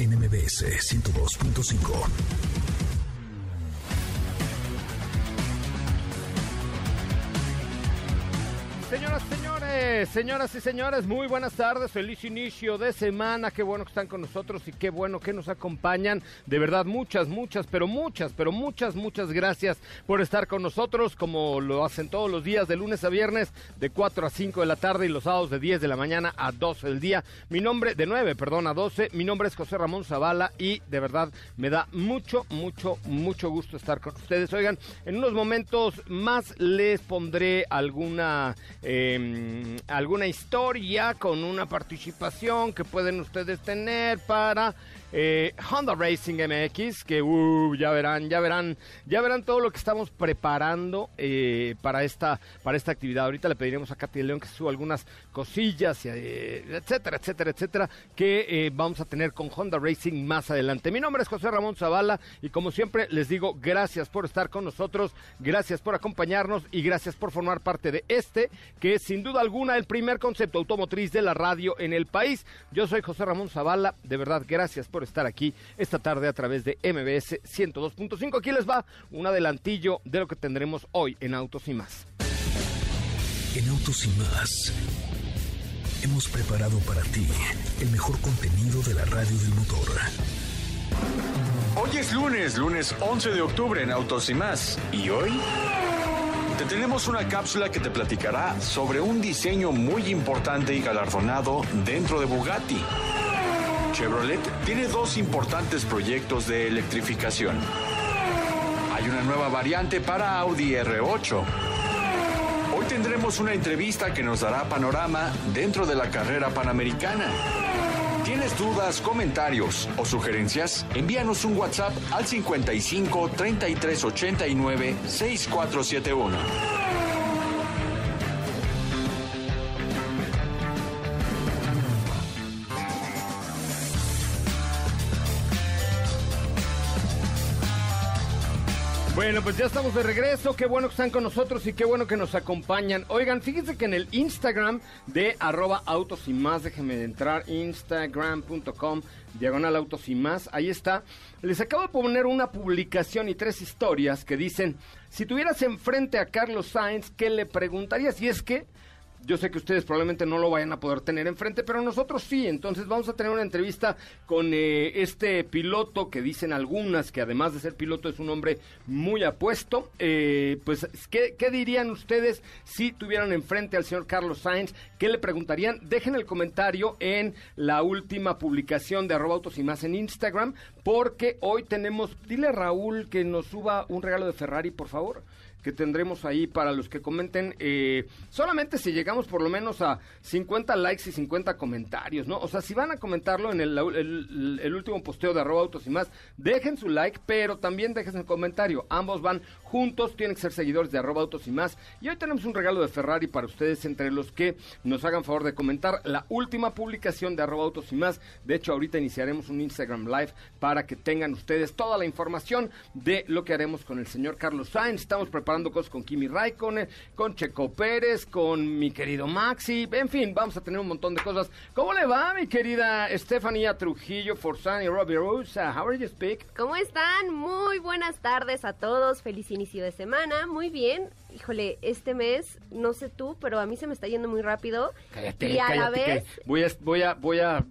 NMBS 102.5. señoras y señores, muy buenas tardes, feliz inicio de semana, qué bueno que están con nosotros y qué bueno que nos acompañan. De verdad, muchas, muchas, pero muchas, pero muchas, muchas gracias por estar con nosotros, como lo hacen todos los días, de lunes a viernes, de 4 a 5 de la tarde y los sábados de 10 de la mañana a 12 del día. Mi nombre, de 9, perdón, a 12, mi nombre es José Ramón Zavala y de verdad me da mucho, mucho, mucho gusto estar con ustedes. Oigan, en unos momentos más les pondré alguna eh, alguna historia con una participación que pueden ustedes tener para eh, Honda Racing MX, que uh, ya verán, ya verán, ya verán todo lo que estamos preparando eh, para esta para esta actividad. Ahorita le pediremos a Katy León que suba algunas cosillas, eh, etcétera, etcétera, etcétera, que eh, vamos a tener con Honda Racing más adelante. Mi nombre es José Ramón Zavala y como siempre les digo gracias por estar con nosotros, gracias por acompañarnos y gracias por formar parte de este, que es sin duda alguna el primer concepto automotriz de la radio en el país. Yo soy José Ramón Zavala, de verdad gracias por estar aquí esta tarde a través de MBS 102.5. Aquí les va un adelantillo de lo que tendremos hoy en Autos y más. En Autos y más hemos preparado para ti el mejor contenido de la radio del motor. Hoy es lunes, lunes 11 de octubre en Autos y más. ¿Y hoy? Te tenemos una cápsula que te platicará sobre un diseño muy importante y galardonado dentro de Bugatti. Chevrolet tiene dos importantes proyectos de electrificación. Hay una nueva variante para Audi R8. Hoy tendremos una entrevista que nos dará panorama dentro de la carrera panamericana. ¿Tienes dudas, comentarios o sugerencias? Envíanos un WhatsApp al 55 33 89 6471. Bueno, pues ya estamos de regreso. Qué bueno que están con nosotros y qué bueno que nos acompañan. Oigan, fíjense que en el Instagram de arroba autos y más, déjenme entrar, instagram.com, diagonal autos y más, ahí está. Les acabo de poner una publicación y tres historias que dicen, si tuvieras enfrente a Carlos Sainz, ¿qué le preguntarías? Y es que yo sé que ustedes probablemente no lo vayan a poder tener enfrente, pero nosotros sí. Entonces vamos a tener una entrevista con eh, este piloto que dicen algunas que además de ser piloto es un hombre muy apuesto. Eh, pues, ¿qué, ¿qué, dirían ustedes si tuvieran enfrente al señor Carlos Sainz? ¿Qué le preguntarían? Dejen el comentario en la última publicación de arroba autos y más en Instagram, porque hoy tenemos, dile a Raúl que nos suba un regalo de Ferrari, por favor que tendremos ahí para los que comenten. Eh, solamente si llegamos por lo menos a 50 likes y 50 comentarios, ¿no? O sea, si van a comentarlo en el, el, el último posteo de arroba autos y más, dejen su like, pero también dejen su comentario. Ambos van juntos, tienen que ser seguidores de arroba autos y más. Y hoy tenemos un regalo de Ferrari para ustedes, entre los que nos hagan favor de comentar la última publicación de arroba autos y más. De hecho, ahorita iniciaremos un Instagram Live para que tengan ustedes toda la información de lo que haremos con el señor Carlos Sainz. Estamos preparados preparando cosas con Kimi Raikkonen, con Checo Pérez, con mi querido Maxi, en fin, vamos a tener un montón de cosas. ¿Cómo le va, mi querida Estefanía Trujillo, Forzani, Robbie Rosa? How are you speak? ¿Cómo están? Muy buenas tardes a todos, feliz inicio de semana, muy bien. Híjole, este mes, no sé tú, pero a mí se me está yendo muy rápido. Cállate, y a cállate, la vez... Voy a, voy a, voy a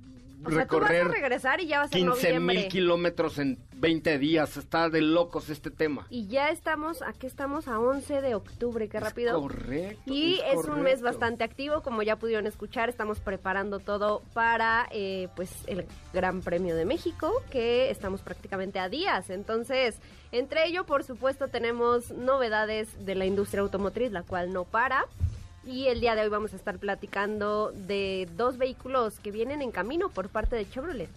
O sea, tú vas a recorrer regresar y ya va a ser 15 noviembre. mil kilómetros en 20 días. Está de locos este tema. Y ya estamos, aquí estamos a 11 de octubre, qué rápido. correcto. Y es, un mes correcto. bastante activo, como ya pudieron escuchar, estamos preparando todo para eh, pues el Gran Premio de México, que estamos prácticamente a días. Entonces, entre ello, por supuesto, tenemos novedades de la industria automotriz, la cual no para. Y el día de hoy vamos a estar platicando de dos vehículos que vienen en camino por parte de Chevrolet.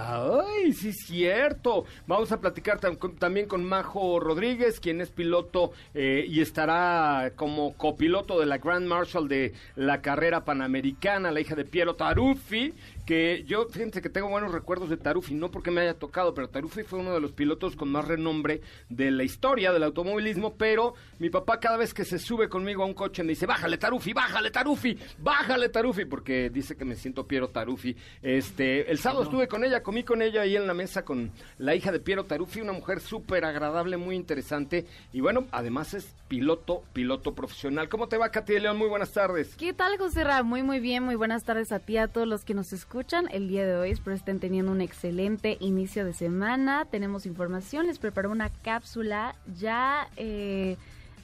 Ay, sí es cierto. Vamos a platicar también con Majo Rodríguez, quien es piloto eh, y estará como copiloto de la Grand Marshal de la carrera panamericana, la hija de Piero Taruffi, que yo, fíjense que tengo buenos recuerdos de Taruffi, no porque me haya tocado, pero Taruffi fue uno de los pilotos con más renombre de la historia del automovilismo, pero mi papá cada vez que se sube conmigo a un coche me dice, bájale Taruffi, bájale Taruffi, bájale Taruffi, porque dice que me siento Piero Taruffi. Este, el sábado estuve con ella, comí con ella ahí en la mesa con la hija de Piero Taruffi, una mujer súper agradable, muy interesante, y bueno, además es piloto, piloto profesional. ¿Cómo te va, Katy de León? Muy buenas tardes. ¿Qué tal, José Ra? Muy, muy bien. Muy buenas tardes a ti, a todos los que nos escuchan el día de hoy. Espero estén teniendo un excelente inicio de semana. Tenemos información, les preparo una cápsula. Ya eh,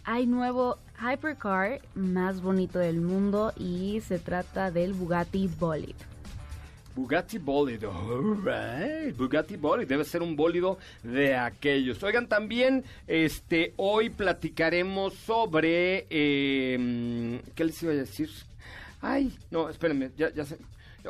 hay nuevo hypercar más bonito del mundo y se trata del Bugatti Bolid. Bugatti Bolid, alright, Bugatti Bolid, debe ser un bólido de aquellos. Oigan, también este hoy platicaremos sobre eh, ¿qué les iba a decir? Ay, no, espérenme, ya, ya sé.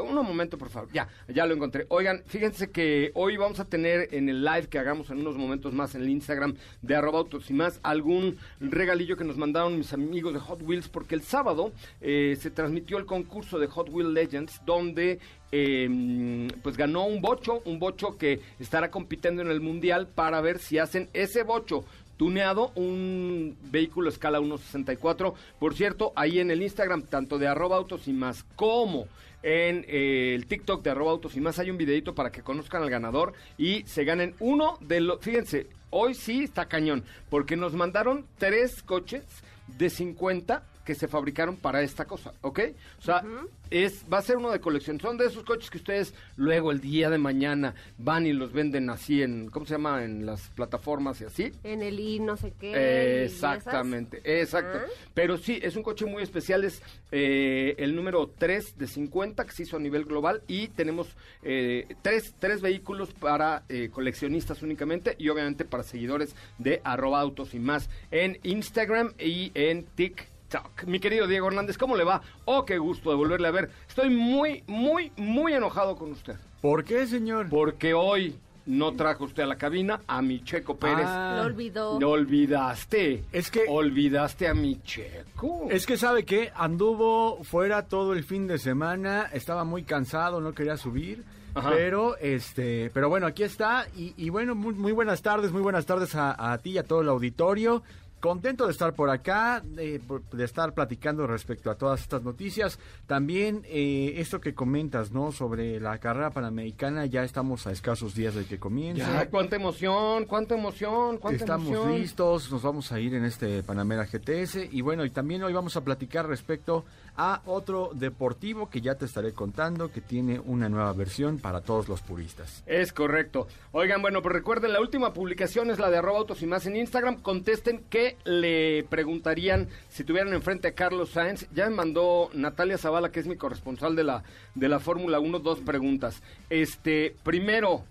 Un momento, por favor. Ya, ya lo encontré. Oigan, fíjense que hoy vamos a tener en el live que hagamos en unos momentos más en el Instagram de arroba autos y más algún regalillo que nos mandaron mis amigos de Hot Wheels porque el sábado eh, se transmitió el concurso de Hot Wheels Legends donde eh, pues ganó un bocho, un bocho que estará compitiendo en el mundial para ver si hacen ese bocho tuneado, un vehículo escala 1.64. Por cierto, ahí en el Instagram, tanto de arroba autos y más como en eh, el TikTok de arroba autos y más. Hay un videito para que conozcan al ganador y se ganen uno de los... Fíjense, hoy sí está cañón, porque nos mandaron tres coches de 50 que se fabricaron para esta cosa, ¿ok? O sea, es, va a ser uno de colección. Son de esos coches que ustedes luego el día de mañana van y los venden así en, ¿cómo se llama? En las plataformas y así. En el I no sé qué. Exactamente, exacto. Ah. Pero sí, es un coche muy especial, es eh, el número 3 de 50 que se hizo a nivel global y tenemos eh, tres, tres vehículos para eh, coleccionistas únicamente y obviamente para seguidores de arroba autos y más en Instagram y en TikTok. Mi querido Diego Hernández, ¿cómo le va? Oh, qué gusto de volverle a ver. Estoy muy, muy, muy enojado con usted. ¿Por qué, señor? Porque hoy no trajo usted a la cabina a mi Checo Pérez. Ah, Lo olvidó. No olvidaste. Es que- Olvidaste a mi checo. Es que sabe que anduvo fuera todo el fin de semana, estaba muy cansado, no quería subir. Ajá. Pero, este, pero bueno, aquí está. Y, y bueno, muy, muy buenas tardes, muy buenas tardes a, a ti y a todo el auditorio. Contento de estar por acá, de, estar platicando respecto a todas estas noticias. También eh, esto que comentas, ¿no? Sobre la carrera panamericana, ya estamos a escasos días de que comience. Ya, cuánta emoción, cuánta emoción, cuánta Estamos emoción. listos, nos vamos a ir en este Panamera GTS y bueno, y también hoy vamos a platicar respecto a otro deportivo que ya te estaré contando que tiene una nueva versión para todos los puristas. Es correcto. Oigan, bueno, pues recuerden, la última publicación es la de arroba autos y más en Instagram. Contesten qué le preguntarían si tuvieran enfrente a Carlos Sainz. Ya me mandó Natalia Zavala, que es mi corresponsal de la, de la Fórmula 1, dos preguntas. Este, primero,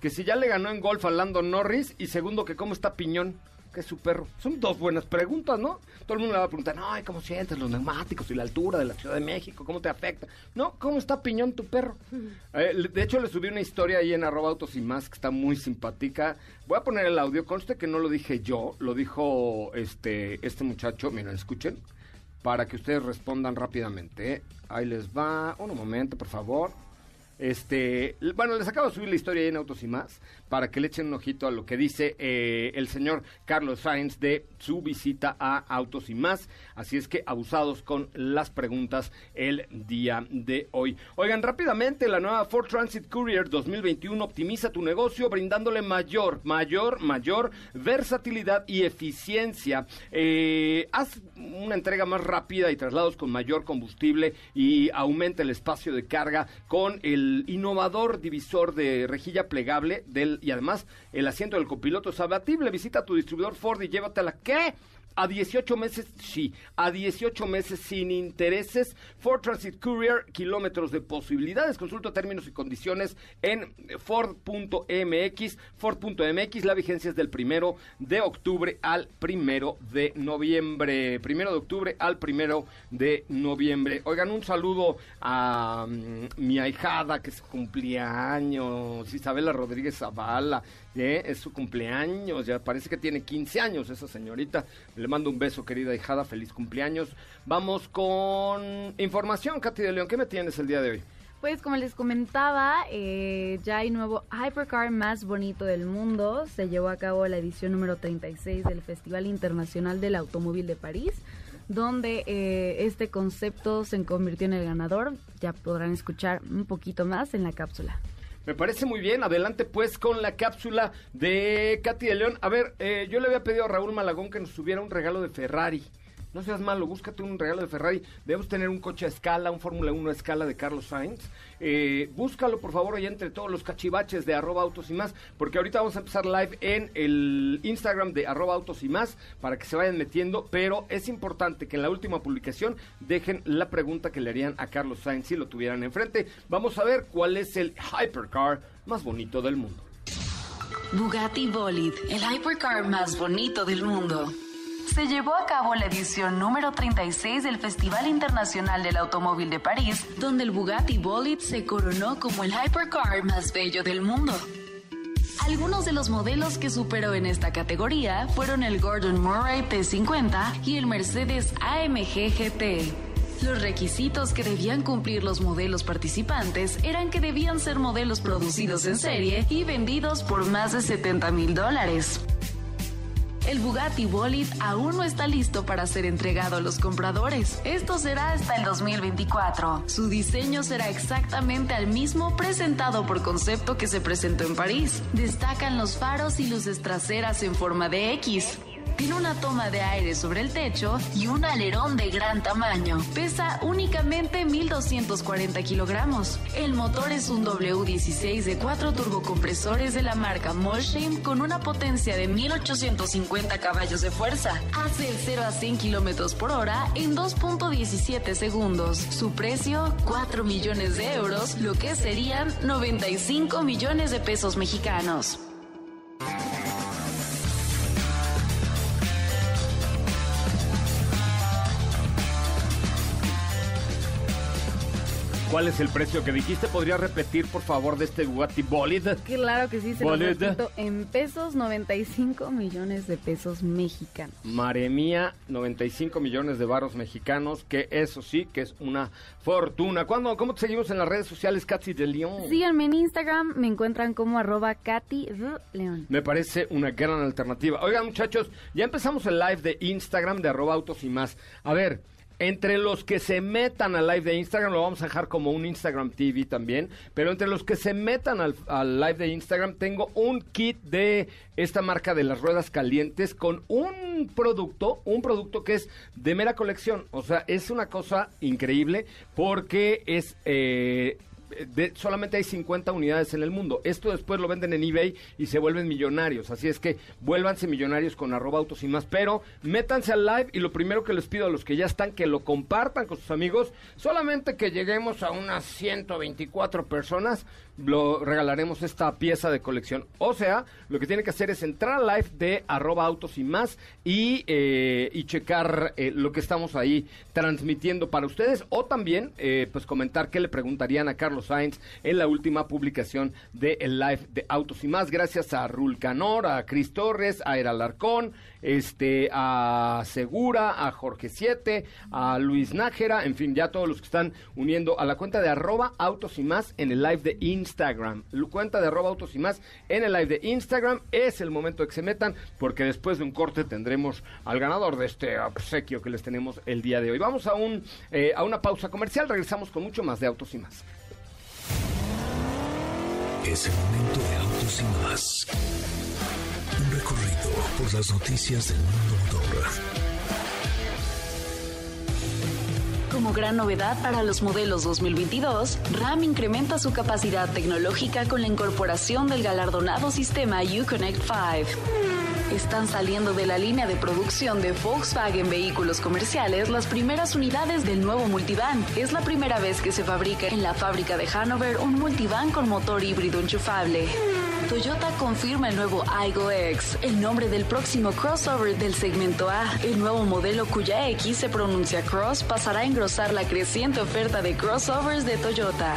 que si ya le ganó en golf a Lando Norris. Y segundo, que cómo está Piñón, que es su perro. Son dos buenas preguntas, ¿no? Todo el mundo le va a preguntar, no, ¿y ¿cómo sientes los neumáticos y la altura de la Ciudad de México? ¿Cómo te afecta? No, ¿cómo está Piñón tu perro? Eh, de hecho, le subí una historia ahí en arroba autos y más que está muy simpática. Voy a poner el audio, conste que no lo dije yo, lo dijo este, este muchacho, miren, escuchen, para que ustedes respondan rápidamente. ¿eh? Ahí les va, un momento, por favor. Este, bueno, les acabo de subir la historia en Autos y más para que le echen un ojito a lo que dice eh, el señor Carlos Sainz de su visita a Autos y más. Así es que abusados con las preguntas el día de hoy. Oigan, rápidamente, la nueva Ford Transit Courier 2021 optimiza tu negocio brindándole mayor, mayor, mayor versatilidad y eficiencia. Eh, haz una entrega más rápida y traslados con mayor combustible y aumenta el espacio de carga con el innovador divisor de rejilla plegable del y además el asiento del copiloto es abatible. Visita tu distribuidor Ford y llévatela. ¿Qué? A 18 meses, sí, a 18 meses sin intereses. Ford Transit Courier, kilómetros de posibilidades. Consulta términos y condiciones en Ford.mx. Ford.mx, la vigencia es del primero de octubre al primero de noviembre. Primero de octubre al primero de noviembre. Oigan, un saludo a mm, mi ahijada que es cumpleaños, Isabela Rodríguez Zavala. ¿Eh? Es su cumpleaños, ya parece que tiene 15 años esa señorita. Le mando un beso, querida hijada, feliz cumpleaños. Vamos con información, Katy de León. ¿Qué me tienes el día de hoy? Pues como les comentaba, eh, ya hay nuevo Hypercar más bonito del mundo. Se llevó a cabo la edición número 36 del Festival Internacional del Automóvil de París, donde eh, este concepto se convirtió en el ganador. Ya podrán escuchar un poquito más en la cápsula. Me parece muy bien. Adelante pues con la cápsula de Katy de León. A ver, eh, yo le había pedido a Raúl Malagón que nos subiera un regalo de Ferrari. No seas malo, búscate un regalo de Ferrari. Debemos tener un coche a escala, un Fórmula 1 a escala de Carlos Sainz. Eh, búscalo, por favor, ahí entre todos los cachivaches de arroba autos y más, porque ahorita vamos a empezar live en el Instagram de arroba autos y más para que se vayan metiendo, pero es importante que en la última publicación dejen la pregunta que le harían a Carlos Sainz si lo tuvieran enfrente. Vamos a ver cuál es el hypercar más bonito del mundo. Bugatti Bolid, el hypercar más bonito del mundo. Se llevó a cabo la edición número 36 del Festival Internacional del Automóvil de París, donde el Bugatti Bolid se coronó como el hypercar más bello del mundo. Algunos de los modelos que superó en esta categoría fueron el Gordon Murray P50 y el Mercedes AMG GT. Los requisitos que debían cumplir los modelos participantes eran que debían ser modelos producidos en serie y vendidos por más de 70 mil dólares. El Bugatti Bolid aún no está listo para ser entregado a los compradores. Esto será hasta el 2024. Su diseño será exactamente el mismo presentado por concepto que se presentó en París. Destacan los faros y luces traseras en forma de X. Tiene una toma de aire sobre el techo y un alerón de gran tamaño. Pesa únicamente 1.240 kilogramos. El motor es un W16 de cuatro turbocompresores de la marca Molsheim con una potencia de 1.850 caballos de fuerza. Hace el 0 a 100 kilómetros por hora en 2.17 segundos. Su precio, 4 millones de euros, lo que serían 95 millones de pesos mexicanos. ¿Cuál es el precio que dijiste? ¿Podría repetir, por favor, de este Bugatti Bolid? Claro que sí, se lo repito, en pesos 95 millones de pesos mexicanos. Madre mía, 95 millones de barros mexicanos, que eso sí, que es una fortuna. ¿Cuándo, ¿Cómo te seguimos en las redes sociales, Katy de León? Síganme en Instagram, me encuentran como arroba Katy de León. Me parece una gran alternativa. Oigan, muchachos, ya empezamos el live de Instagram de arroba autos y más. A ver, entre los que se metan al live de Instagram, lo vamos a dejar como un Instagram TV también, pero entre los que se metan al, live de Instagram, tengo un kit de esta marca de las ruedas calientes con un producto, un producto que es de mera colección. O sea, es una cosa increíble porque es... eh, de- solamente hay 50 unidades en el mundo. Esto después lo venden en eBay y se vuelven millonarios. Así es que vuélvanse millonarios con arroba autos y más. Pero métanse al live y lo primero que les pido a los que ya están, que lo compartan con sus amigos. Solamente que lleguemos a unas 124 personas, lo regalaremos esta pieza de colección. O sea, lo que tienen que hacer es entrar al live de arroba autos y más y, eh, y checar eh, lo que estamos ahí transmitiendo para ustedes. O también, eh, pues comentar qué le preguntarían a Carlos Sainz en la última publicación del el live de autos y más. Gracias a Rul Canor, a Cris Torres, a Era Larcón, este, a Segura, a Jorge Siete, a Luis Nájera, en fin, ya todos los que están uniendo a la cuenta de arroba autos y más en el live de Instagram. La cuenta de arroba autos y más en el live de Instagram. Es el momento de que se metan porque después de un corte tendremos al ganador de este obsequio que les tenemos el día de hoy. Vamos a, un, eh, a una pausa comercial, regresamos con mucho más de autos y más. Es el momento de autos y más. Un recorrido por las noticias del mundo motor. Como gran novedad para los modelos 2022, RAM incrementa su capacidad tecnológica con la incorporación del galardonado sistema Uconnect 5. Están saliendo de la línea de producción de Volkswagen Vehículos Comerciales las primeras unidades del nuevo multivan. Es la primera vez que se fabrica en la fábrica de Hanover un multivan con motor híbrido enchufable. Toyota confirma el nuevo Aygo X, el nombre del próximo crossover del segmento A. El nuevo modelo cuya X se pronuncia Cross pasará a engrosar la creciente oferta de crossovers de Toyota.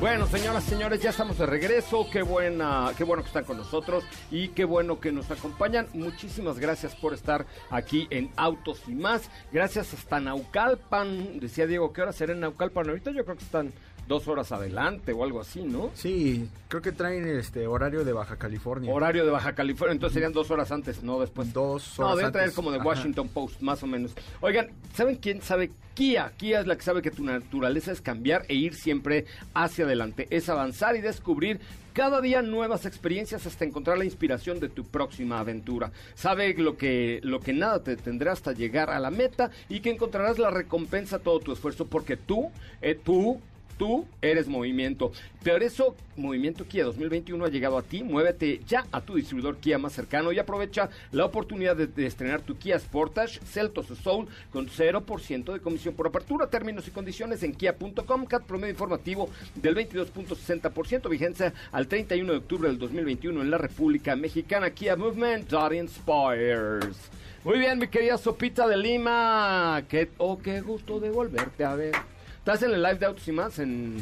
Bueno, señoras señores, ya estamos de regreso. Qué buena, qué bueno que están con nosotros y qué bueno que nos acompañan. Muchísimas gracias por estar aquí en Autos y más. Gracias hasta Naucalpan. Decía Diego, ¿qué hora será en Naucalpan? Ahorita yo creo que están dos horas adelante o algo así, ¿no? Sí, creo que traen este horario de Baja California. Horario de Baja California, entonces serían dos horas antes, no después. Dos No, horas debe traer antes. como de Ajá. Washington Post, más o menos. Oigan, ¿saben quién sabe? Kia. Kia es la que sabe que tu naturaleza es cambiar e ir siempre hacia adelante. Es avanzar y descubrir cada día nuevas experiencias hasta encontrar la inspiración de tu próxima aventura. Sabe lo que, lo que nada te tendrá hasta llegar a la meta y que encontrarás la recompensa a todo tu esfuerzo porque tú, eh, tú, Tú eres movimiento. Por eso, Movimiento Kia 2021 ha llegado a ti. Muévete ya a tu distribuidor Kia más cercano y aprovecha la oportunidad de, estrenar tu Kia Sportage, Celtos o Soul con 0% de comisión por apertura. Términos y condiciones en kia.com. CAT promedio informativo del 22.60%. Vigencia al 31 de octubre del 2021 en la República Mexicana. Kia Movement that inspires. Muy bien, mi querida Sopita de Lima. Qué, oh, qué gusto de volverte a ver. ¿Estás en el live de Autos y Más en,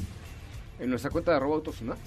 en nuestra cuenta de arroba Autos y Más?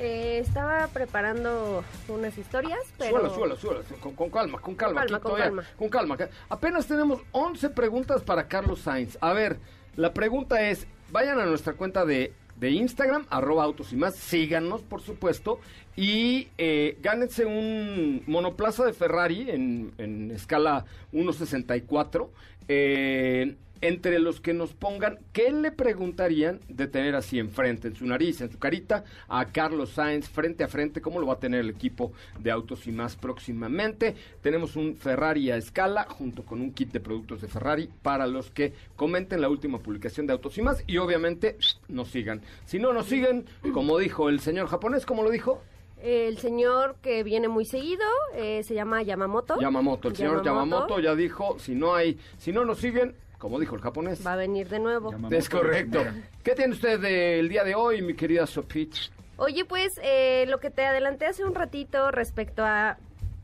Eh, estaba preparando unas historias, pero... Súbelo, súbelo, súbelo, con, con calma, con calma. con calma. con calma. ca- Apenas tenemos 11 preguntas para Carlos Sainz. A ver, la pregunta es, vayan a nuestra cuenta de, de Instagram, arroba autos y más, síganos, por supuesto, y eh, gánense un monoplaza de Ferrari en, en escala 1.64. eh, entre los que nos pongan, ¿qué le preguntarían de tener así enfrente, en su nariz, en su carita, a Carlos Sainz frente a frente? ¿Cómo lo va a tener el equipo de Autos y Más próximamente? Tenemos un Ferrari a escala junto con un kit de productos de Ferrari para los que comenten la última publicación de Autos y Más y obviamente nos sigan. Si no nos siguen, como dijo el señor japonés, ¿cómo lo dijo? El señor que viene muy seguido eh, se llama Yamamoto. Yamamoto. El señor Yamamoto ya dijo, si no hay, si no nos siguen, como dijo el japonés. Va a venir de nuevo. Es correcto. ¿Qué tiene usted del día de hoy, mi querida Sopich? Oye, pues eh, lo que te adelanté hace un ratito respecto a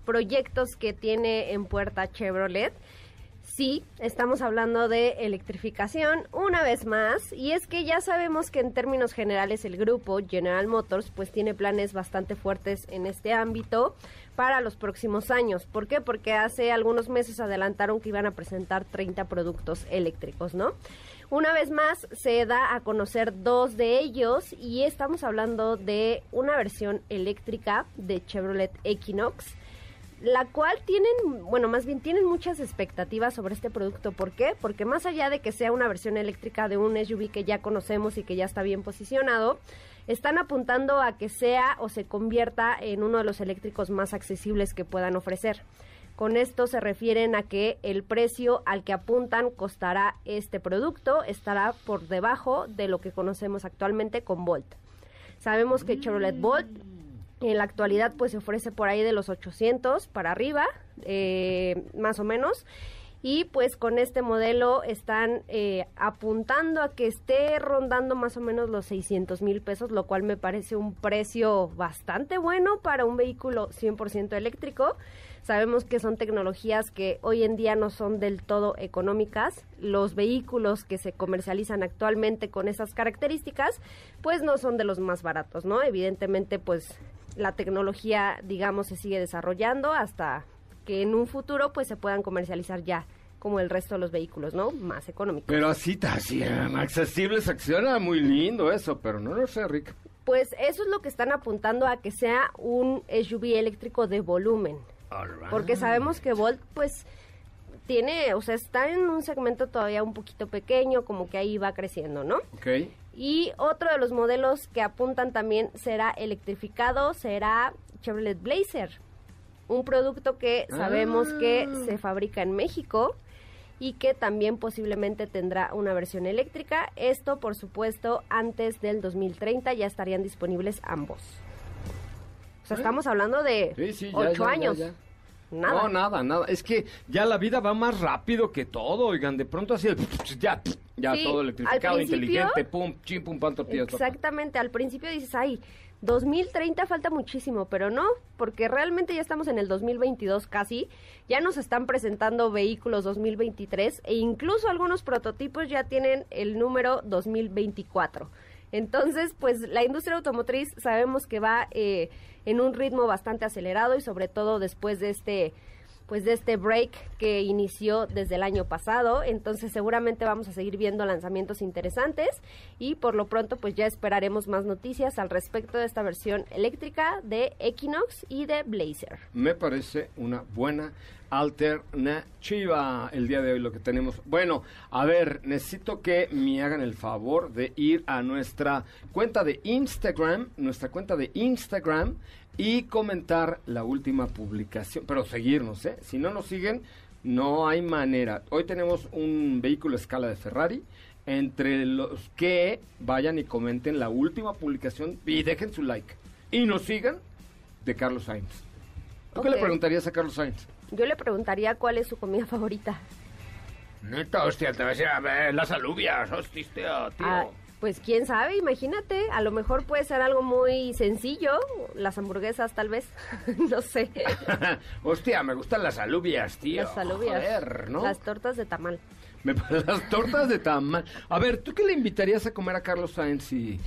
proyectos que tiene en puerta Chevrolet. Sí, estamos hablando de electrificación una vez más y es que ya sabemos que en términos generales el grupo General Motors pues tiene planes bastante fuertes en este ámbito para los próximos años. ¿Por qué? Porque hace algunos meses adelantaron que iban a presentar 30 productos eléctricos, ¿no? Una vez más se da a conocer dos de ellos y estamos hablando de una versión eléctrica de Chevrolet Equinox la cual tienen, bueno, más bien tienen muchas expectativas sobre este producto. ¿Por qué? Porque más allá de que sea una versión eléctrica de un SUV que ya conocemos y que ya está bien posicionado, están apuntando a que sea o se convierta en uno de los eléctricos más accesibles que puedan ofrecer. Con esto se refieren a que el precio al que apuntan costará este producto estará por debajo de lo que conocemos actualmente con Volt. Sabemos que Chevrolet Volt en la actualidad pues se ofrece por ahí de los 800 para arriba, eh, más o menos. Y pues con este modelo están eh, apuntando a que esté rondando más o menos los 600 mil pesos, lo cual me parece un precio bastante bueno para un vehículo 100% eléctrico. Sabemos que son tecnologías que hoy en día no son del todo económicas. Los vehículos que se comercializan actualmente con esas características, pues no son de los más baratos, ¿no? Evidentemente, pues la tecnología, digamos, se sigue desarrollando hasta que en un futuro pues se puedan comercializar ya como el resto de los vehículos, ¿no? Más económicos. Pero así, así, accesibles, acciona muy lindo eso, pero no lo sé, Rick. Pues eso es lo que están apuntando a que sea un SUV eléctrico de volumen. Porque sabemos que Volt, pues, tiene, o sea, está en un segmento todavía un poquito pequeño, como que ahí va creciendo, ¿no? Ok. Y otro de los modelos que apuntan también será electrificado, será Chevrolet Blazer. Un producto que sabemos que Ah. se fabrica en México y que también posiblemente tendrá una versión eléctrica. Esto, por supuesto, antes del 2030 ya estarían disponibles ambos. O sea, estamos hablando de Sí, sí, ya, ocho ya, años. ya. Nada. No, nada, nada. Es que ya la vida va más rápido que todo, oigan. De pronto así, ya, ya Sí, todo electrificado, inteligente, pum, chim, pum, pan, tortillas. papá. Exactamente, al principio dices, ay, 2030 falta muchísimo, pero no, porque realmente ya estamos en el 2022 casi, ya nos están presentando vehículos 2023 e incluso algunos prototipos ya tienen el número 2024. Entonces, pues la industria automotriz sabemos que va eh, en un ritmo bastante acelerado y sobre todo después de este pues de este break que inició desde el año pasado, entonces seguramente vamos a seguir viendo lanzamientos interesantes y por lo pronto pues ya esperaremos más noticias al respecto de esta versión eléctrica de Equinox y de Blazer. Me parece una buena alternativa el día de hoy lo que tenemos. Bueno, a ver, necesito que me hagan el favor de ir a nuestra cuenta de Instagram, nuestra cuenta de Instagram y comentar la última publicación, pero seguirnos, ¿eh? Si no nos siguen, no hay manera. Hoy tenemos un vehículo a escala de Ferrari. Entre los que vayan y comenten la última publicación y dejen su like. Y nos sigan de Carlos Sainz. ¿Tú qué le preguntarías a Carlos Sainz? Yo le preguntaría cuál es su comida favorita. Neta, hostia, te vas a ir a ver las alubias, hostia, tío. Ah, pues quién sabe, imagínate, a lo mejor puede ser algo muy sencillo, las hamburguesas tal vez, no sé, hostia, me gustan las alubias, tío. las alubias, Joder, ¿no? las tortas de tamal. Me- las tortas de tamal. A ver, ¿tú qué le invitarías a comer a Carlos Sainz si...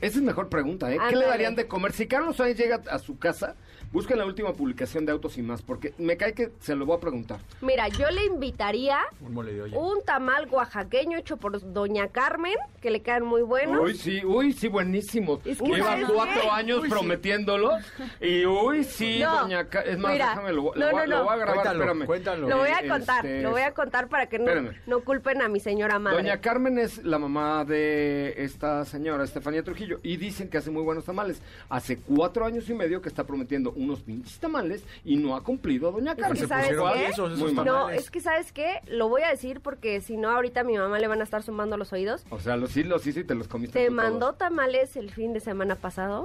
Esa es mejor pregunta, ¿eh? ¿Qué le darían de comer? Si Carlos Sainz llega a su casa, busquen la última publicación de Autos y Más, porque me cae que se lo voy a preguntar. Mira, yo le invitaría Un mole de olla. un tamal oaxaqueño hecho por Doña Carmen, que le quedan muy buenos. Uy, sí, uy, sí, buenísimo. Es que Lleva ¿sabes cuatro qué? años prometiéndolo. Y uy, sí, No, doña Ca- Es más, mira, déjame, lo, lo no, voy, a- no, lo no. voy a grabar, Cuéntalo, espérame. cuéntalo. Lo voy a contar, este, lo voy a contar para que no, espérame. no culpen a mi señora madre. Doña Carmen es la mamá de esta señora, Estefanía Trujillo, y dicen que hace muy buenos tamales. Hace cuatro años y medio que está prometiendo unos pinches tamales y no ha cumplido Doña Es Carmen. que ¿sabes qué? esos, esos. No, es que ¿sabes qué? Lo voy a decir porque si no ahorita a mi mamá le van a estar sumando los oídos. O sea, los sí los hice y te los comiste. Te todos. mandó tamales el fin de semana pasado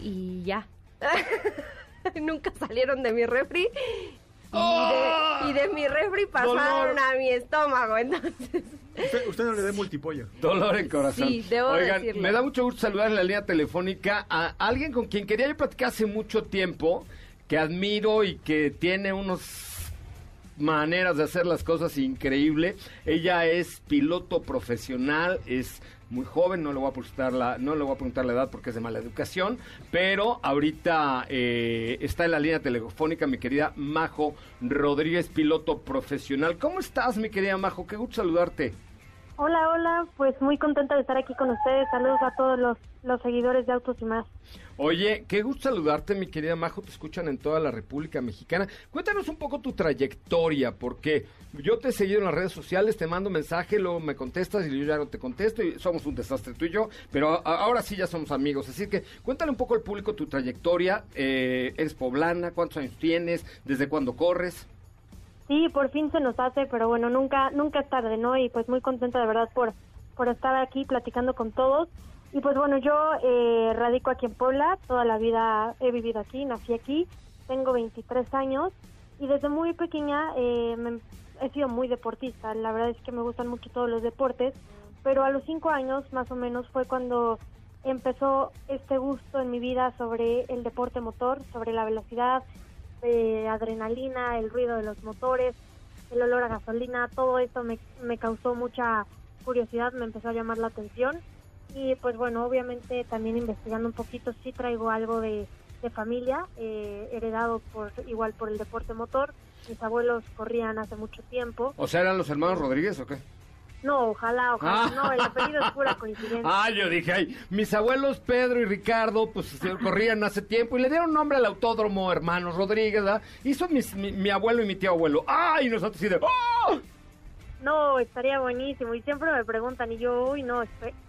y ya. Nunca salieron de mi refri. Y, de, y de mi refri pasaron ¡Oh! Dolor. a mi estómago, entonces... Usted, usted no le dé multipollo. Dolor en corazón. Sí, debo Oigan, decirlo. me da mucho gusto saludar en la línea telefónica a alguien con quien quería yo platicar hace mucho tiempo, que admiro y que tiene unos maneras de hacer las cosas increíble. Ella es piloto profesional, es muy joven, no le voy a preguntar la, no le voy a preguntar la edad porque es de mala educación, pero ahorita eh, está en la línea telefónica mi querida Majo Rodríguez, piloto profesional. ¿Cómo estás, mi querida Majo? Qué gusto saludarte. Hola, hola, pues muy contenta de estar aquí con ustedes. Saludos a todos los, los seguidores de Autos y más. Oye, qué gusto saludarte, mi querida Majo. Te escuchan en toda la República Mexicana. Cuéntanos un poco tu trayectoria, porque yo te he seguido en las redes sociales, te mando mensaje, luego me contestas y yo ya no te contesto y somos un desastre tú y yo, pero ahora sí ya somos amigos. Así que cuéntale un poco al público tu trayectoria. Eh, ¿Eres poblana? ¿Cuántos años tienes? ¿Desde cuándo corres? Sí, por fin se nos hace, pero bueno, nunca nunca es tarde, ¿no? Y pues muy contenta de verdad por, por estar aquí platicando con todos. Y pues bueno, yo eh, radico aquí en Puebla, toda la vida he vivido aquí, nací aquí, tengo 23 años y desde muy pequeña eh, he sido muy deportista. La verdad es que me gustan mucho todos los deportes, pero a los 5 años más o menos fue cuando empezó este gusto en mi vida sobre el deporte motor, sobre la velocidad, de adrenalina, el ruido de los motores, el olor a gasolina, todo esto me, me causó mucha curiosidad, me empezó a llamar la atención Y pues bueno, obviamente también investigando un poquito, sí traigo algo de, de familia, eh, heredado por igual por el deporte motor. Mis abuelos corrían hace mucho tiempo. O sea, ¿eran los hermanos Rodríguez o qué? No, ojalá, ojalá. Ah. No, el apellido es pura coincidencia. Ah, yo dije, ay, mis abuelos Pedro y Ricardo, pues se corrían hace tiempo y le dieron nombre al autódromo Hermanos Rodríguez, ¿verdad? Hizo mis- mi, mi abuelo y mi tío abuelo. ¡Ay! Y nosotros sí de, ¡oh! No, estaría buenísimo. Y siempre me preguntan, y yo, uy, no,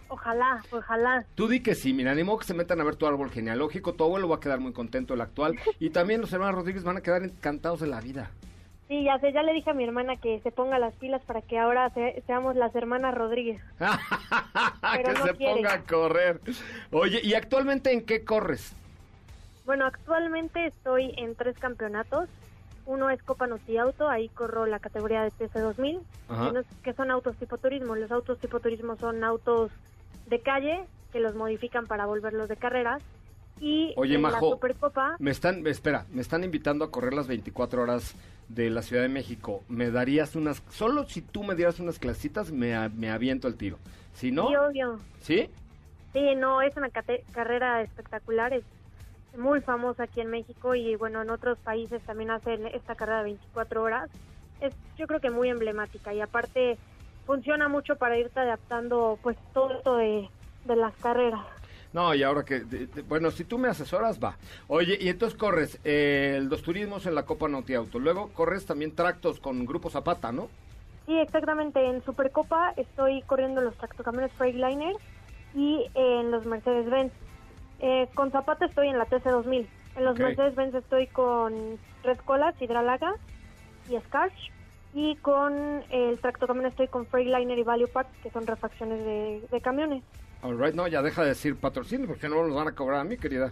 ojalá, ojalá. Tú di que sí, mira, ni modo que se metan a ver tu árbol genealógico, tu abuelo va a quedar muy contento, el actual, y también los hermanos Rodríguez van a quedar encantados de la vida. Sí, ya sé, ya le dije a mi hermana que se ponga las pilas para que ahora se- seamos las hermanas Rodríguez. que no se quiere. ponga a correr. Oye, ¿y actualmente en qué corres? Bueno, actualmente estoy en tres campeonatos. Uno es Copa Noti Auto, ahí corro la categoría de TC2000, Ajá. y no es- que son autos tipo turismo. Los autos tipo turismo son autos de calle que los modifican para volverlos de carreras. Y Oye, en la Majo, Supercopa, Me están, espera, me están invitando a correr las 24 horas de la Ciudad de México. ¿Me darías unas, solo si tú me dieras unas clasitas, me, me aviento el tiro? Si no, sí, obvio. ¿sí? Sí, no, es una carrera espectacular, es muy famosa aquí en México y bueno, en otros países también hacen esta carrera de 24 horas. Es yo creo que muy emblemática y aparte funciona mucho para irte adaptando pues todo esto de, de las carreras. No, y ahora que, de- de- bueno, si tú me asesoras, va. Oye, y entonces corres eh, los turismos en la Copa Nauti Auto. Luego corres también tractos con Grupo Zapata, ¿no? Sí, exactamente, en Supercopa estoy corriendo los tractocamiones Freightliner y en los Mercedes-Benz. Eh, con Zapata estoy en la TC2000. En los. Mercedes-Benz estoy con Red Colas, Hidralaga y Scarch. Y con el tractocamión estoy con Freightliner y Value que son refacciones de, de camiones. All right, no, ya deja de decir patrocinio porque no nos van a cobrar a mí, querida.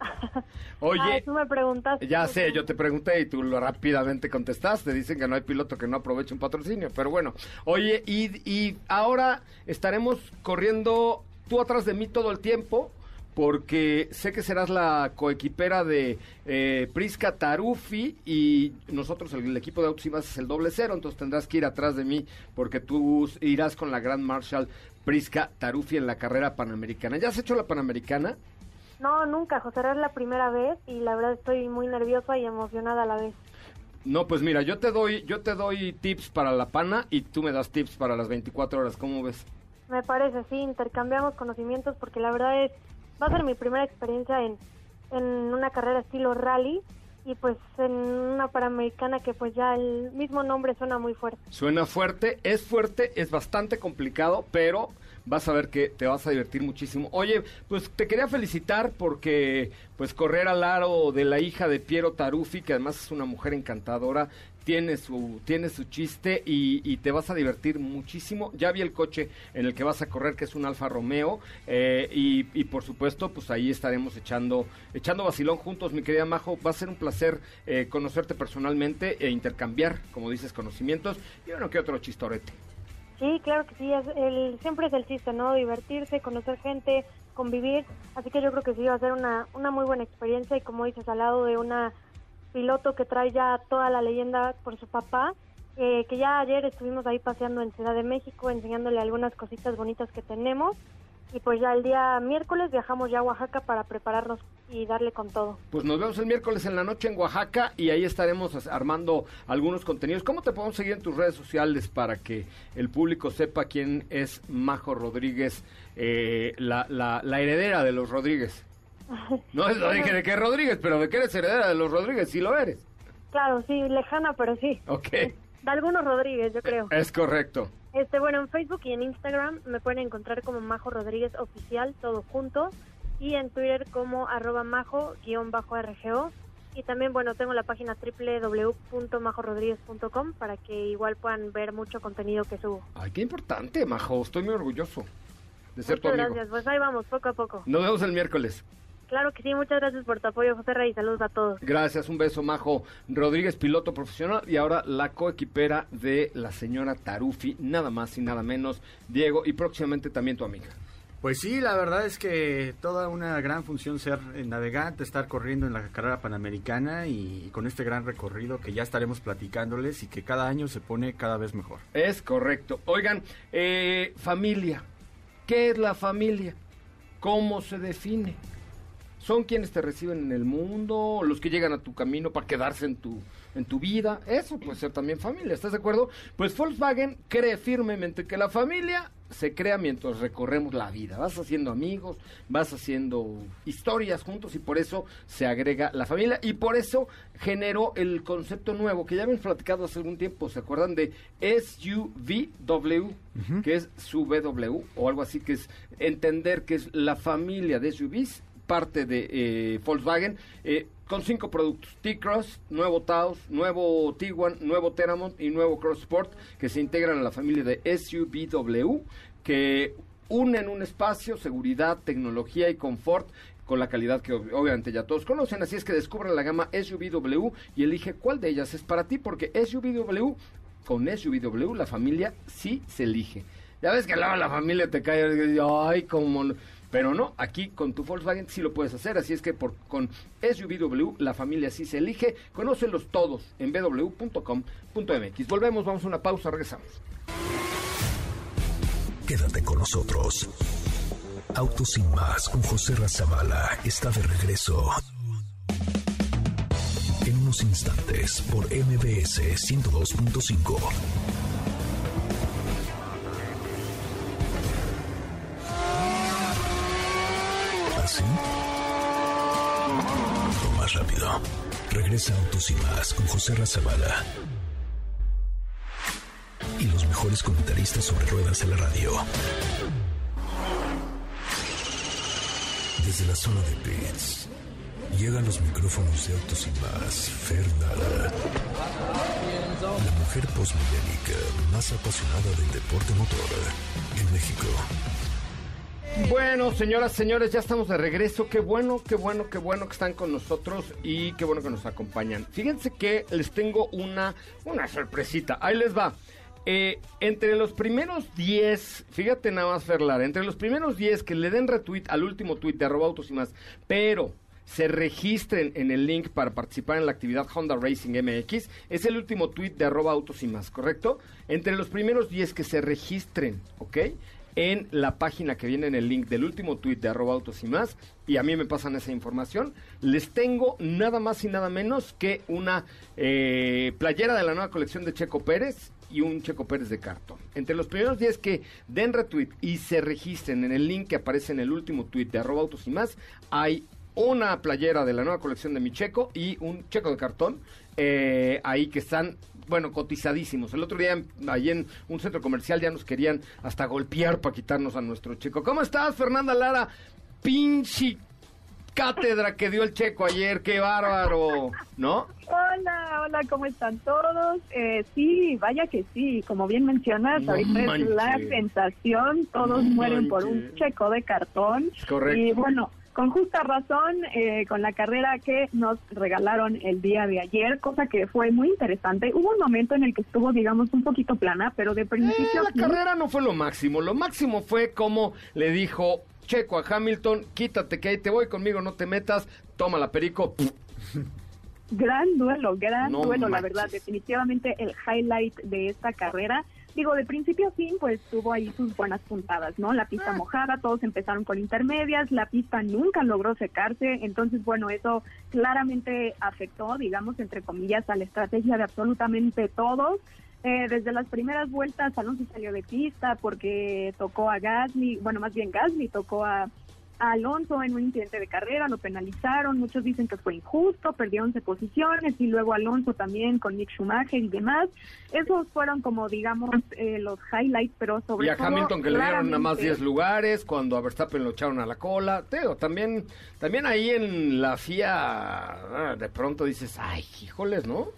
Oye, Ah, tú me preguntaste. Ya sé, yo te pregunté y tú lo rápidamente contestaste. Dicen que no hay piloto que no aproveche un patrocinio. Pero bueno, oye, y, y ahora estaremos corriendo tú atrás de mí todo el tiempo. Porque sé que serás la coequipera de eh, Prisca Tarufi y nosotros, el, el equipo de Autos y Más, es el doble cero. Entonces tendrás que ir atrás de mí porque tú irás con la Grand Marshal Prisca Tarufi en la carrera panamericana. ¿Ya has hecho la panamericana? No, nunca, José, es la primera vez y la verdad estoy muy nerviosa y emocionada a la vez. No, pues mira, yo te doy, yo te doy tips para la pana y tú me das tips para las 24 horas. ¿Cómo ves? Me parece, sí, intercambiamos conocimientos porque la verdad es, va a ser mi primera experiencia en, en una carrera estilo rally y pues en una panamericana que pues ya el mismo nombre suena muy fuerte. Suena fuerte, es fuerte, es bastante complicado, pero vas a ver que te vas a divertir muchísimo. Oye, pues te quería felicitar porque pues correr al aro de la hija de Piero Tarufi, que además es una mujer encantadora, tiene su, tiene su chiste y, y te vas a divertir muchísimo. Ya vi el coche en el que vas a correr, que es un Alfa Romeo, eh, y, y por supuesto, pues ahí estaremos echando, echando vacilón juntos, mi querida Majo. Va a ser un placer eh, conocerte personalmente e intercambiar, como dices, conocimientos y bueno, que otro chistorete. Sí, claro que sí, es el, siempre es el chiste, ¿no? Divertirse, conocer gente, convivir, así que yo creo que sí va a ser una, una muy buena experiencia y como dices, al lado de una piloto que trae ya toda la leyenda por su papá, eh, que ya ayer estuvimos ahí paseando en Ciudad de México, enseñándole algunas cositas bonitas que tenemos y pues ya el día miércoles viajamos ya a Oaxaca para prepararnos y darle con todo. Pues nos vemos el miércoles en la noche en Oaxaca y ahí estaremos armando algunos contenidos. ¿Cómo te podemos seguir en tus redes sociales para que el público sepa quién es Majo Rodríguez, eh, la, la heredera de los Rodríguez? No es lo dije de que Rodríguez, pero de que eres heredera de los Rodríguez, sí lo eres. Claro, sí, lejana, pero sí. Ok, De algunos Rodríguez, yo creo. es correcto. Este, bueno, en Facebook y en Instagram me pueden encontrar como Majo Rodríguez Oficial, todo junto, y en Twitter como arroba majo-rgo. Y también, bueno, tengo la página www.majorodríguez.com para que igual puedan ver mucho contenido que subo. Ay, qué importante, Majo. Estoy muy orgulloso de ser tu Muchas amigo. gracias, pues ahí vamos, poco a poco. Nos vemos el miércoles. Claro que sí, muchas gracias por tu apoyo, José Rey, saludos a todos. Gracias, un beso, Majo Rodríguez, piloto profesional y ahora la coequipera de la señora Tarufi, nada más y nada menos, Diego, y próximamente también tu amiga. Pues sí, la verdad es que toda una gran función ser eh, navegante, estar corriendo en la carrera panamericana y, con este gran recorrido que ya estaremos platicándoles y que cada año se pone cada vez mejor. Es correcto. Oigan, eh, familia. ¿Qué es la familia? ¿Cómo se define? Son quienes te reciben en el mundo, los que llegan a tu camino para quedarse en tu, en tu vida. Eso puede ser también familia, ¿estás de acuerdo? Pues Volkswagen cree firmemente que la familia se crea mientras recorremos la vida. Vas haciendo amigos, vas haciendo historias juntos y por eso se agrega la familia y por eso generó el concepto nuevo que ya habían platicado hace algún tiempo. ¿Se acuerdan de SUVW? Que es su BW o algo así, que es entender que es la familia de SUVs parte de eh, Volkswagen, eh, con cinco productos. T-Cross, nuevo Taos, nuevo Tiguan, nuevo Teramont y nuevo Cross Sport, que se integran a la familia de SUVW, que unen un espacio, seguridad, tecnología y confort con la calidad que obviamente ya todos conocen. Así es que descubra la gama SUVW y elige cuál de ellas es para ti, porque SUVW, con SUVW, la familia sí se elige. Ya ves que luego la familia te cae ay, como... Pero no, aquí con tu Volkswagen sí lo puedes hacer, así es que por, con SUVW la familia sí se elige. Conócelos todos en www.com.mx. Volvemos, vamos a una pausa, regresamos. Quédate con nosotros. Autos sin más con José Razabala está de regreso. En unos instantes por MBS 102.5. rápido. Regresa Autos y más con José Razabala. Y los mejores comentaristas sobre ruedas de la radio. Desde la zona de pits. Llegan los micrófonos de Autos y más. Fernanda. La mujer posmillénica más apasionada del deporte motor en México. Bueno, señoras, señores, ya estamos de regreso. Qué bueno, qué bueno, qué bueno que están con nosotros y qué bueno que nos acompañan. Fíjense que les tengo una, una sorpresita. Ahí les va. Eh, entre los primeros 10, fíjate nada más, Ferlar, entre los primeros 10 que le den retweet al último tweet de arroba autos y más, pero se registren en el link para participar en la actividad Honda Racing MX, es el último tweet de arroba autos y más, ¿correcto? Entre los primeros 10 que se registren, ¿ok? En la página que viene en el link del último tweet de arroba autos y más, y a mí me pasan esa información, les tengo nada más y nada menos que una eh, playera de la nueva colección de Checo Pérez y un Checo Pérez de cartón. Entre los primeros días que den retweet y se registren en el link que aparece en el último tweet de arroba autos y más, hay una playera de la nueva colección de mi Checo y un Checo de cartón eh, ahí que están bueno, cotizadísimos. El otro día, ahí en un centro comercial, ya nos querían hasta golpear para quitarnos a nuestro checo. ¿Cómo estás, Fernanda Lara? Pinche cátedra que dio el checo ayer, qué bárbaro, ¿no? Hola, hola, ¿cómo están todos? Eh, sí, vaya que sí, como bien mencionas, ahorita es la sensación, todos mueren por un checo de cartón. Correcto. Y bueno, con justa razón, eh, con la carrera que nos regalaron el día de ayer, cosa que fue muy interesante. Hubo un momento en el que estuvo, digamos, un poquito plana, pero de principio... Eh, la carrera no fue lo máximo, lo máximo fue como le dijo Checo a Hamilton, quítate que ahí te voy conmigo, no te metas, toma la perico. Gran duelo, gran duelo, la verdad, definitivamente el highlight de esta carrera digo, de principio a fin, pues tuvo ahí sus buenas puntadas, ¿no? La pista ah. mojada, todos empezaron con intermedias, la pista nunca logró secarse, entonces, bueno, eso claramente afectó, digamos, entre comillas, a la estrategia de absolutamente todos. Eh, desde las primeras vueltas, Alonso salió de pista porque tocó a Gasly, bueno, más bien Gasly tocó a Alonso en un incidente de carrera, lo penalizaron, muchos dicen que fue injusto, perdió 11 posiciones y luego Alonso también con Nick Schumacher y demás. Esos fueron como digamos eh, los highlights, pero sobre todo... Y a Hamilton que le dieron nada más 10 lugares, cuando a Verstappen lo echaron a la cola. Teo, también, también ahí en la FIA ah, de pronto dices, ay, híjoles, ¿no?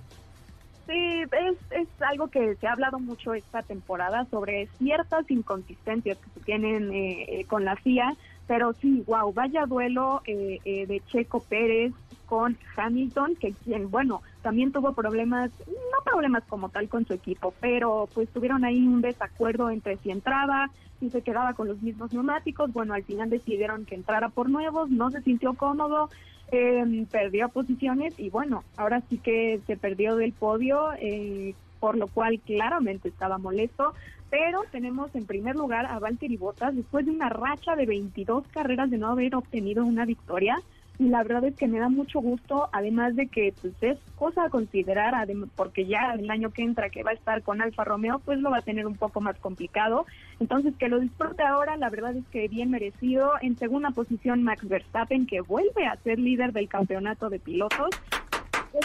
Sí, es, es algo que se ha hablado mucho esta temporada sobre ciertas inconsistencias que se tienen eh, eh, con la FIA pero sí, wow, vaya duelo eh, eh, de Checo Pérez con Hamilton, que quien, bueno, también tuvo problemas, no problemas como tal con su equipo, pero pues tuvieron ahí un desacuerdo entre si entraba, si se quedaba con los mismos neumáticos, bueno, al final decidieron que entrara por nuevos, no se sintió cómodo, eh, perdió posiciones y bueno, ahora sí que se perdió del podio, eh, por lo cual claramente estaba molesto, pero tenemos en primer lugar a Valtteri Bottas después de una racha de 22 carreras de no haber obtenido una victoria y la verdad es que me da mucho gusto, además de que pues es cosa a considerar, porque ya el año que entra que va a estar con Alfa Romeo, pues lo va a tener un poco más complicado. Entonces que lo disfrute ahora, la verdad es que bien merecido. En segunda posición Max Verstappen, que vuelve a ser líder del campeonato de pilotos.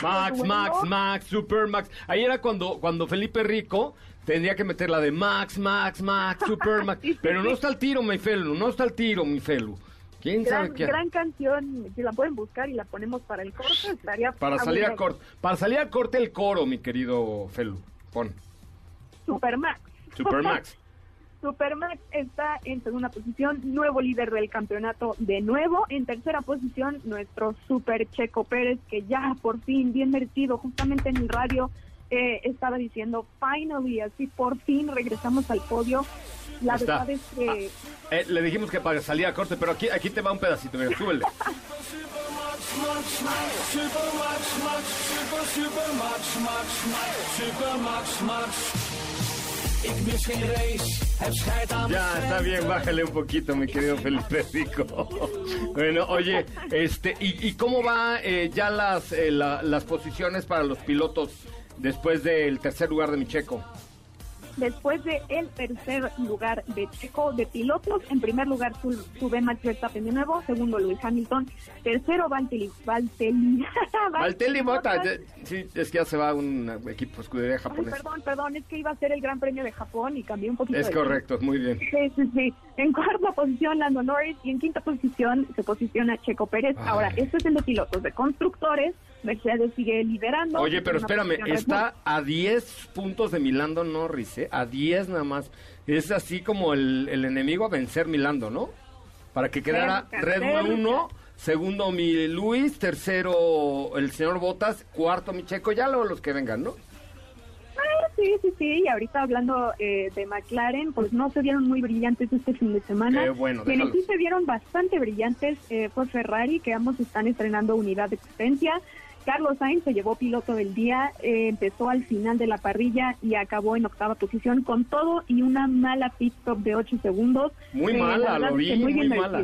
Max, Max, Max, Super Max. Ahí era cuando, cuando Felipe Rico tendría que meter la de Max, Max, Max, Super Max. Pero no está el tiro, mi Felu, no está el tiro, mi Felu. ¿Quién gran, sabe qué? Gran canción, si la pueden buscar y la ponemos para el corte, estaría... Para salir a corte, para salir a corte el coro, mi querido Felu, pon. Supermax. Supermax. Supermax está en segunda posición, nuevo líder del campeonato de nuevo. En tercera posición, nuestro Super Checo Pérez, que ya por fin, bien merecido, justamente en el radio eh, estaba diciendo, finally, así por fin regresamos al podio. La verdad es que... Ah, eh, le dijimos que para salir a corte, pero aquí, aquí te va un pedacito, mira, súbele. Ya, está bien, bájale un poquito, mi querido Felipe Rico. bueno, oye, este, ¿y, y cómo va eh, ya las, eh, la, las posiciones para los pilotos después del tercer lugar de mi checo? Después de el tercer lugar de Checo de pilotos, en primer lugar sube Max Verstappen de nuevo, segundo Luis Hamilton, tercero Valtteri Valtteri Valtteri Bota, sí, es que ya se va un equipo escudería japonés. perdón, perdón, es que iba a ser el Gran Premio de Japón y cambié un poquito. Es correcto, muy bien. Sí, sí, sí. En cuarta posición Lando Norris y en quinta posición se posiciona Checo Pérez. Ahora, este es el de pilotos de constructores Mercedes sigue liderando. Oye, pero espérame, está a 10 puntos de Milando Norris, ¿eh? A 10 nada más. Es así como el, enemigo a vencer Milando, ¿no? Para que quedara Red Bull 1, segundo mi Luis, tercero el señor Botas, cuarto mi Checo, ya luego los que vengan, ¿no? Ah, sí, sí, sí, y ahorita hablando eh, de McLaren, pues no se vieron muy brillantes este fin de semana. Qué bueno, Quienes sí se vieron bastante brillantes eh, fue Ferrari, que ambos están estrenando unidad de existencia. Carlos Sainz se llevó piloto del día, eh, empezó al final de la parrilla y acabó en octava posición con todo y una mala pit stop de 8 segundos. Muy eh, mala, lo vi, muy, mala.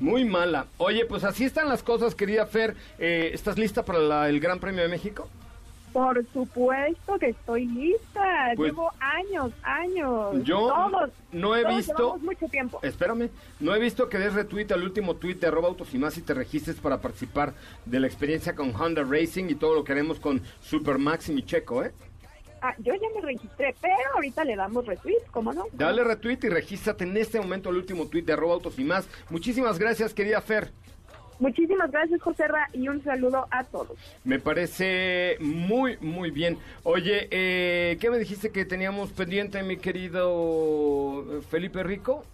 Muy mala. Oye, pues así están las cosas, querida Fer. Eh, ¿Estás lista para el Gran Premio de México? Por supuesto que estoy lista. Pues Llevo años, años. Yo no he visto. mucho tiempo. Espérame. No he visto que des retweet al último tweet de arroba autos y más y te registres para participar de la experiencia con Honda Racing y todo lo que haremos con Super Max y Checo, ¿eh? Ah, yo ya me registré, pero ahorita le damos retweet, ¿cómo no? Dale retweet y regístrate en este momento al último tweet de arroba autos y más. Muchísimas gracias, querida Fer. Muchísimas gracias, José Ra, y un saludo a todos. Me parece muy, muy bien. Oye, eh, ¿qué me dijiste que teníamos pendiente, mi querido eh, Felipe Rico?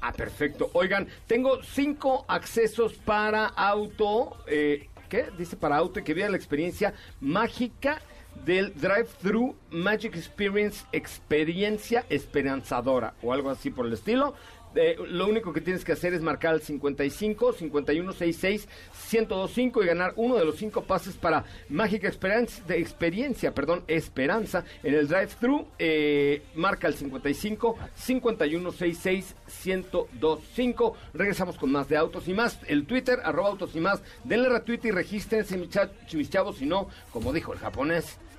Ah, perfecto. Oigan, tengo cinco accesos para auto. Eh, ¿Qué? Dice para auto y que vea la experiencia mágica del Drive-Thru Magic Experience, experiencia esperanzadora o algo así por el estilo. Lo único que tienes que hacer es marcar el 55 51 66 1025 y ganar uno de los cinco pases para Mágica Esperanza, de Experiencia, perdón, Esperanza en el drive-thru. Eh, marca el 55 51 66 1025. Regresamos con más de autos y más. El Twitter, arroba autos y más. Denle retweet y regístrense, mis chavos. Si no, como dijo el japonés,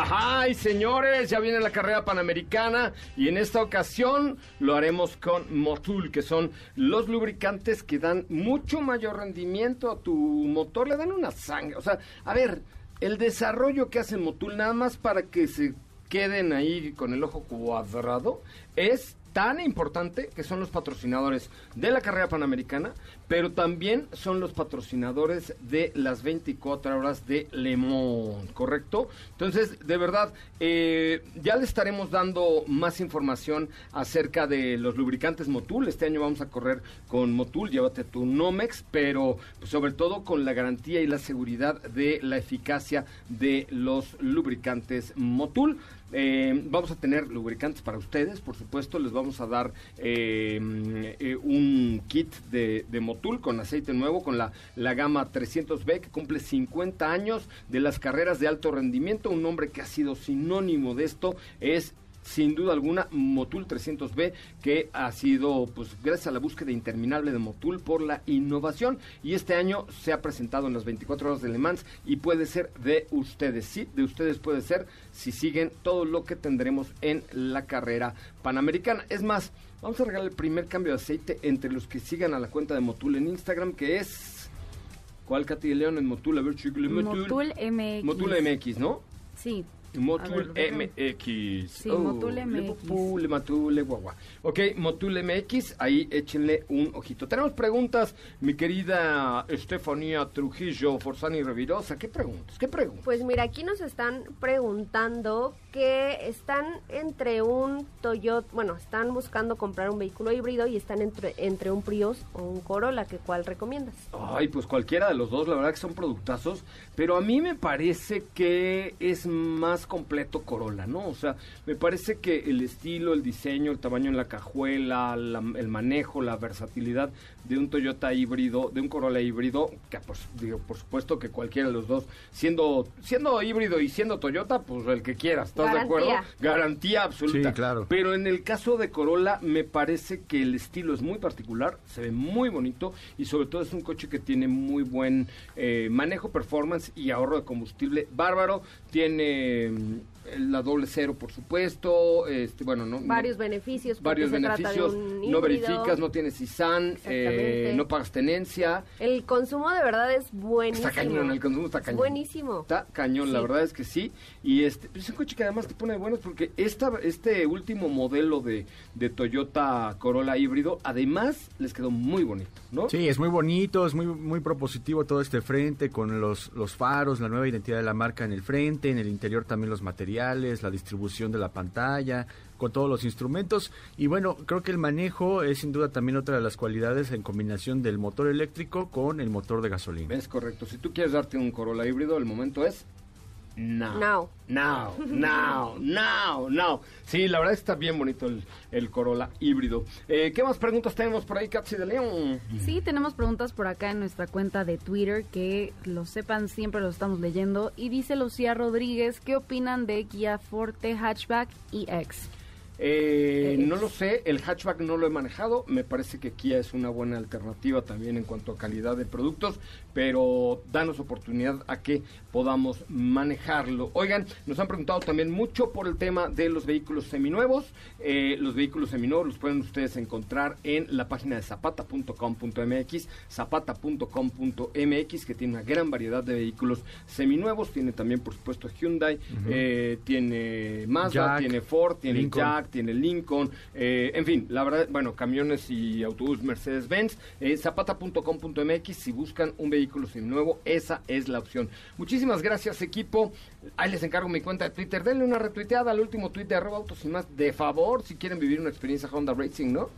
¡Ay, señores! Ya viene la carrera panamericana y en esta ocasión lo haremos con Motul, que son los lubricantes que dan mucho mayor rendimiento a tu motor, le dan una sangre. O sea, a ver, el desarrollo que hace Motul nada más para que se queden ahí con el ojo cuadrado es tan importante que son los patrocinadores de la carrera panamericana, pero también son los patrocinadores de las 24 horas de Le Mans, ¿correcto? Entonces, de verdad, eh, ya le estaremos dando más información acerca de los lubricantes Motul. Este año vamos a correr con Motul, llévate tu Nomex, pero pues, sobre todo con la garantía y la seguridad de la eficacia de los lubricantes Motul. Eh, vamos a tener lubricantes para ustedes, por supuesto, les vamos a dar eh, eh, un kit de, Motul con aceite nuevo, con la, la gama 300B que cumple 50 años de las carreras de alto rendimiento, un nombre que ha sido sinónimo de esto es sin duda alguna Motul 300B que ha sido pues gracias a la búsqueda interminable de Motul por la innovación y este año se ha presentado en las 24 horas de Le Mans y puede ser de ustedes, sí, de ustedes puede ser si siguen todo lo que tendremos en la carrera panamericana. Es más, vamos a regalar el primer cambio de aceite entre los que sigan a la cuenta de Motul en Instagram que es ¿Cuál Katy León en Motul? A ver, Motul, Motul MX. Motul MX, ¿no? Sí. Motul MX. Sí, Motul MX. Motul, guagua. Ok, Motul MX, ahí échenle un ojito. Tenemos preguntas, mi querida Estefanía Trujillo, Forzani Revirosa. ¿Qué preguntas? ¿Qué preguntas? Pues mira, aquí nos están preguntando que están entre un Toyota, bueno, están buscando comprar un vehículo híbrido y están entre, entre un Prius o un Corolla, que ¿cuál recomiendas? Ay, pues cualquiera de los dos, la verdad que son productazos, pero a mí me parece que es más completo Corolla, ¿no? O sea, me parece que el estilo, el diseño, el tamaño en la cajuela, el manejo, la versatilidad de un Toyota híbrido, de un Corolla híbrido, que por, digo, por supuesto que cualquiera de los dos, siendo, siendo híbrido y siendo Toyota, pues el que quieras, ¿estás de acuerdo? Garantía absoluta. Sí, claro. Pero en el caso de Corolla, me parece que el estilo es muy particular, se ve muy bonito y sobre todo es un coche que tiene muy buen eh, manejo, performance y ahorro de combustible bárbaro. Tiene la doble cero, por supuesto, este, bueno, no, varios beneficios, varios beneficios, no verificas, no tienes ISAN, eh, no pagas tenencia. El consumo de verdad es buenísimo. Está cañón, el consumo está cañón. buenísimo. Está cañón, la verdad es que sí. Y este, pues, es un coche que además te pone buenos porque esta, este último modelo de, de Toyota Corolla híbrido, además les quedó muy bonito, ¿no? Sí, es muy bonito, es muy, muy propositivo todo este frente con los, los faros, la nueva identidad de la marca en el frente, en el interior también los materiales la distribución de la pantalla, con todos los instrumentos. Y bueno, creo que el manejo es sin duda también otra de las cualidades en combinación del motor eléctrico con el motor de gasolina. Es correcto. Si tú quieres darte un Corolla híbrido, el momento es now. Now. Now, now, now, now. Sí, la verdad está bien bonito el, el Corolla híbrido. Eh, ¿Qué más preguntas tenemos por ahí, Katsi de León? Sí, tenemos preguntas por acá en nuestra cuenta de Twitter, que lo sepan, siempre lo estamos leyendo. Y dice Lucía Rodríguez, ¿qué opinan de Kia Forte Hatchback EX? Eh, no lo sé, el hatchback no lo he manejado, me parece que Kia es una buena alternativa también en cuanto a calidad de productos, pero danos oportunidad a que podamos manejarlo. Oigan, nos han preguntado también mucho por el tema de los vehículos seminuevos. Eh, los vehículos seminuevos los pueden ustedes encontrar en la página de zapata.com.mx, zapata.com.mx, que tiene una gran variedad de vehículos seminuevos. Tiene también, por supuesto, Hyundai, eh, tiene Mazda, tiene Ford, tiene Jack, tiene Lincoln, eh, en fin, la verdad, bueno, camiones y autobús Mercedes-Benz. zapata.com.mx, si buscan un vehículo vehículo nuevo, esa es la opción. Muchísimas gracias, equipo. Ahí les encargo mi cuenta de Twitter. Denle una retuiteada al último tweet de arroba autos y más, de favor, si quieren vivir una experiencia Honda Racing, ¿no?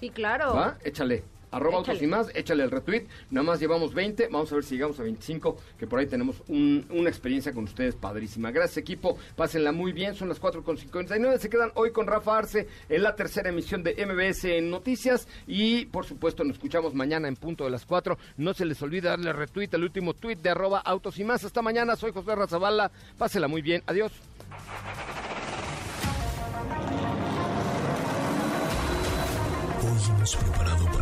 Sí, claro. ¿Va? Échale arroba autos y más, échale el retweet. Nada más llevamos 20, vamos a ver si llegamos a 25, que por ahí tenemos una experiencia con ustedes padrísima. Gracias equipo, pásenla muy bien, son las 4.59, se quedan hoy con Rafa Arce en la tercera emisión de MBS en Noticias y por supuesto nos escuchamos mañana en punto de las 4. No se les olvide darle retweet al último tweet de arroba autos y más. Hasta mañana, soy José Razabala, pásenla muy bien, adiós. Hoy hemos preparado para